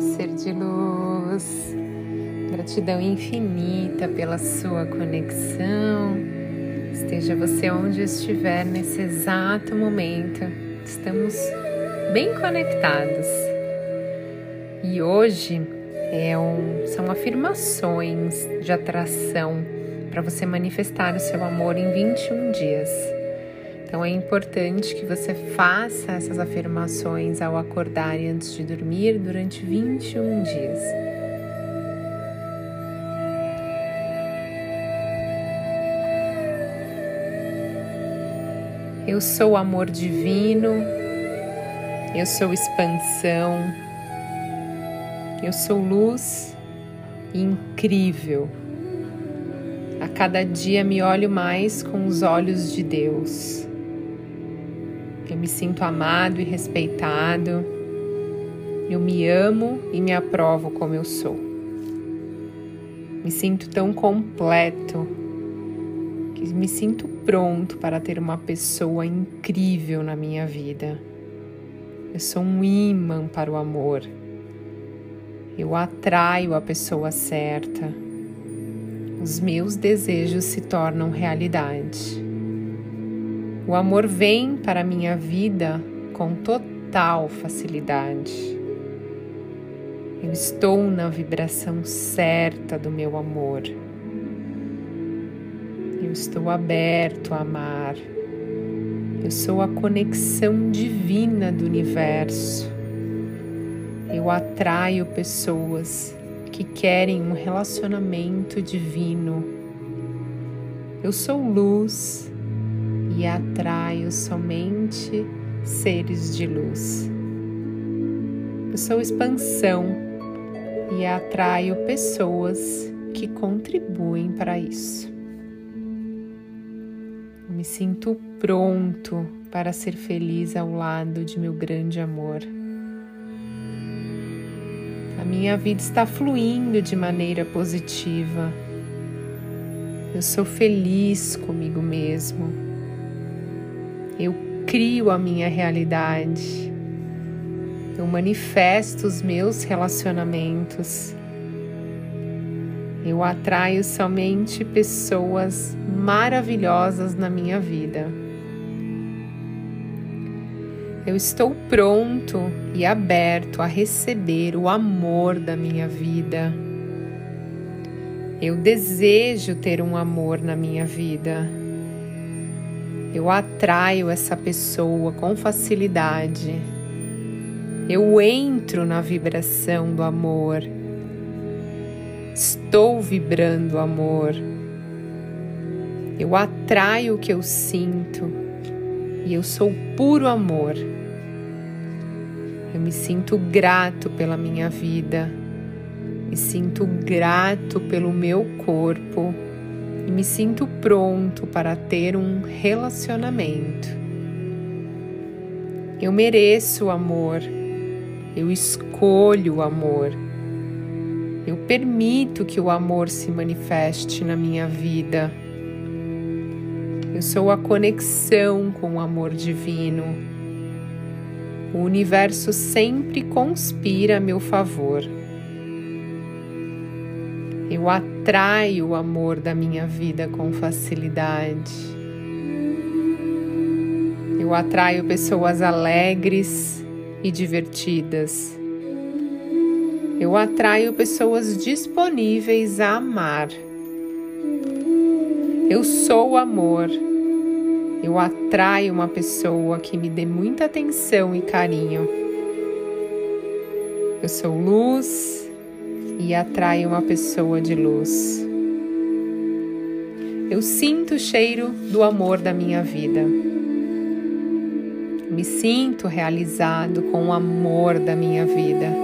ser de luz. Gratidão infinita pela sua conexão. Esteja você onde estiver nesse exato momento. Estamos bem conectados. E hoje é um, são afirmações de atração para você manifestar o seu amor em 21 dias. Então é importante que você faça essas afirmações ao acordar e antes de dormir durante 21 dias. Eu sou amor divino, eu sou expansão, eu sou luz incrível. A cada dia me olho mais com os olhos de Deus. Eu me sinto amado e respeitado. Eu me amo e me aprovo como eu sou. Me sinto tão completo que me sinto pronto para ter uma pessoa incrível na minha vida. Eu sou um imã para o amor. Eu atraio a pessoa certa. Os meus desejos se tornam realidade. O amor vem para a minha vida com total facilidade. Eu estou na vibração certa do meu amor. Eu estou aberto a amar. Eu sou a conexão divina do universo. Eu atraio pessoas que querem um relacionamento divino. Eu sou luz e atraio somente seres de luz. Eu sou expansão e atraio pessoas que contribuem para isso. Eu me sinto pronto para ser feliz ao lado de meu grande amor. A minha vida está fluindo de maneira positiva. Eu sou feliz comigo mesmo. Eu crio a minha realidade. Eu manifesto os meus relacionamentos. Eu atraio somente pessoas maravilhosas na minha vida. Eu estou pronto e aberto a receber o amor da minha vida. Eu desejo ter um amor na minha vida. Eu atraio essa pessoa com facilidade. Eu entro na vibração do amor. Estou vibrando amor. Eu atraio o que eu sinto e eu sou puro amor. Eu me sinto grato pela minha vida, me sinto grato pelo meu corpo e me sinto pronto para ter um relacionamento. Eu mereço o amor, eu escolho o amor, eu permito que o amor se manifeste na minha vida. Eu sou a conexão com o amor divino. O universo sempre conspira a meu favor. Eu atraio o amor da minha vida com facilidade. Eu atraio pessoas alegres e divertidas. Eu atraio pessoas disponíveis a amar. Eu sou amor. Eu atraio uma pessoa que me dê muita atenção e carinho. Eu sou luz e atrai uma pessoa de luz. Eu sinto o cheiro do amor da minha vida. Me sinto realizado com o amor da minha vida.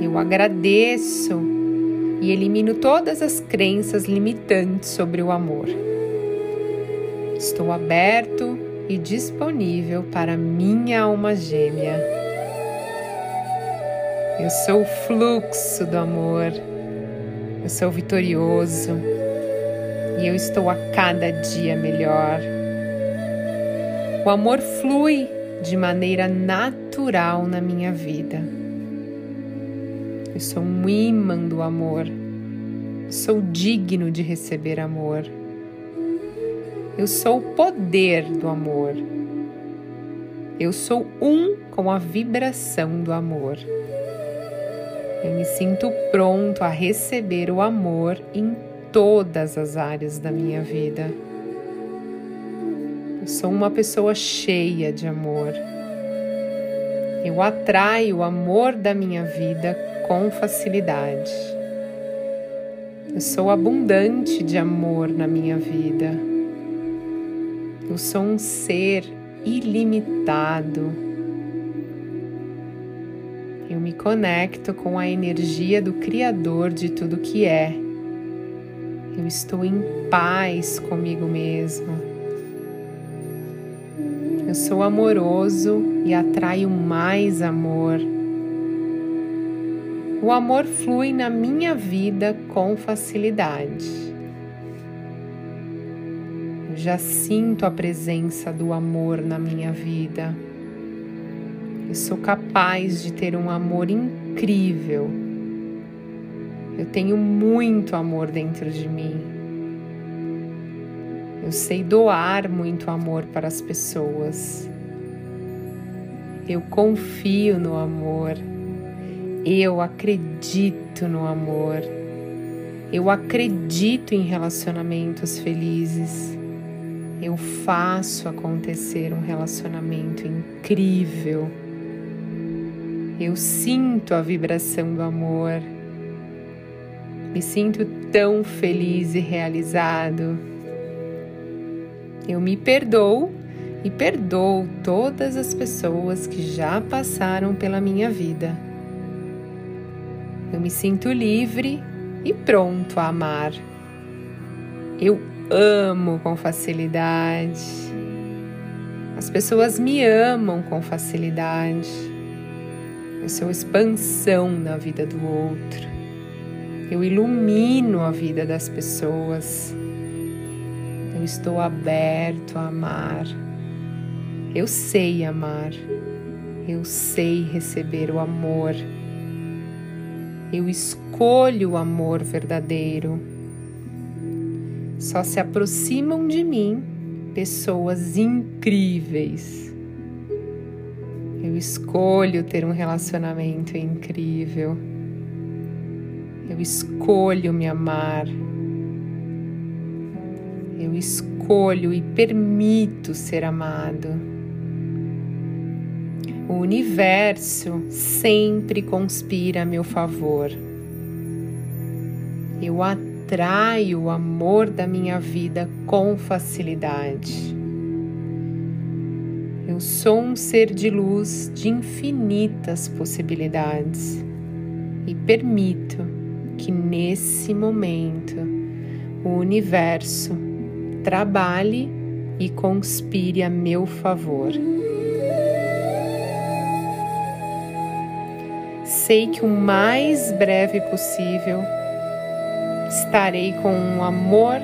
Eu agradeço e elimino todas as crenças limitantes sobre o amor. Estou aberto e disponível para minha alma gêmea. Eu sou o fluxo do amor. Eu sou vitorioso e eu estou a cada dia melhor. O amor flui de maneira natural na minha vida. Eu sou um imã do amor. Sou digno de receber amor. Eu sou o poder do amor. Eu sou um com a vibração do amor. Eu me sinto pronto a receber o amor em todas as áreas da minha vida. Eu sou uma pessoa cheia de amor. Eu atraio o amor da minha vida com facilidade. Eu sou abundante de amor na minha vida. Eu sou um ser ilimitado. Eu conecto com a energia do Criador de tudo que é. Eu estou em paz comigo mesmo. Eu sou amoroso e atraio mais amor. O amor flui na minha vida com facilidade já sinto a presença do amor na minha vida. Eu sou capaz de ter um amor incrível. Eu tenho muito amor dentro de mim. Eu sei doar muito amor para as pessoas. Eu confio no amor. Eu acredito no amor. Eu acredito em relacionamentos felizes eu faço acontecer um relacionamento incrível. Eu sinto a vibração do amor. Me sinto tão feliz e realizado. Eu me perdoo e perdoo todas as pessoas que já passaram pela minha vida. Eu me sinto livre e pronto a amar. Eu amo com facilidade. As pessoas me amam com facilidade. Eu sou expansão na vida do outro. Eu ilumino a vida das pessoas. Eu estou aberto a amar. Eu sei amar. Eu sei receber o amor. Eu escolho o amor verdadeiro só se aproximam de mim pessoas incríveis. Eu escolho ter um relacionamento incrível. Eu escolho me amar. Eu escolho e permito ser amado. O universo sempre conspira a meu favor. Eu atraio o amor da minha vida com facilidade. Eu sou um ser de luz de infinitas possibilidades e permito que nesse momento o universo trabalhe e conspire a meu favor. Sei que o mais breve possível estarei com o amor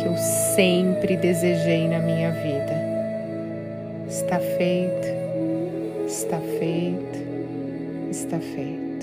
que eu sempre desejei na minha vida. Está feito, está feito, está feito.